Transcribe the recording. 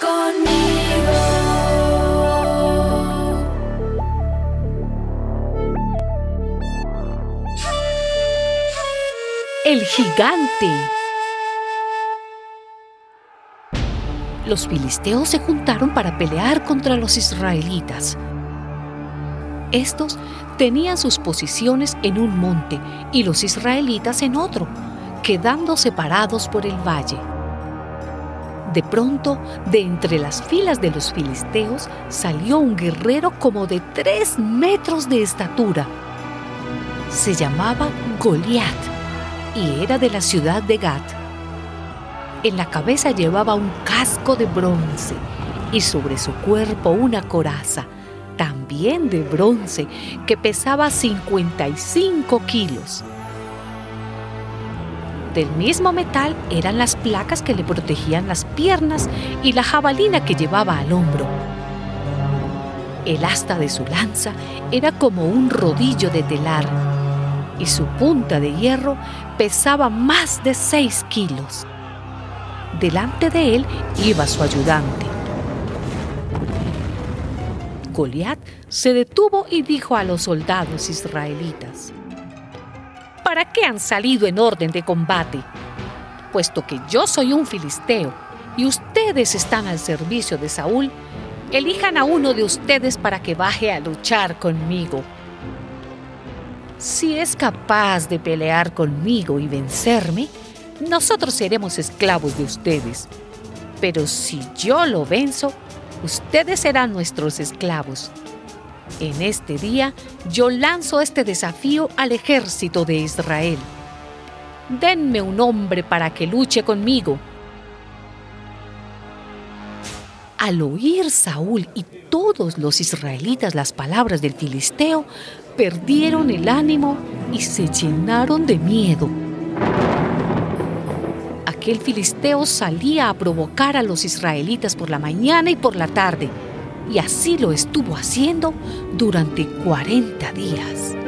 conmigo. El gigante. Los filisteos se juntaron para pelear contra los israelitas. Estos tenían sus posiciones en un monte y los israelitas en otro, quedando separados por el valle. De pronto, de entre las filas de los filisteos salió un guerrero como de tres metros de estatura. Se llamaba Goliat y era de la ciudad de Gat. En la cabeza llevaba un casco de bronce y sobre su cuerpo una coraza, también de bronce, que pesaba 55 kilos. Del mismo metal eran las placas que le protegían las piernas y la jabalina que llevaba al hombro. El asta de su lanza era como un rodillo de telar y su punta de hierro pesaba más de seis kilos. Delante de él iba su ayudante. Goliat se detuvo y dijo a los soldados israelitas, ¿para qué han salido en orden de combate? Puesto que yo soy un filisteo y ustedes están al servicio de Saúl, elijan a uno de ustedes para que baje a luchar conmigo. Si es capaz de pelear conmigo y vencerme, nosotros seremos esclavos de ustedes. Pero si yo lo venzo, ustedes serán nuestros esclavos. En este día yo lanzo este desafío al ejército de Israel. Denme un hombre para que luche conmigo. Al oír Saúl y todos los israelitas las palabras del filisteo, perdieron el ánimo y se llenaron de miedo. Aquel filisteo salía a provocar a los israelitas por la mañana y por la tarde y así lo estuvo haciendo durante 40 días.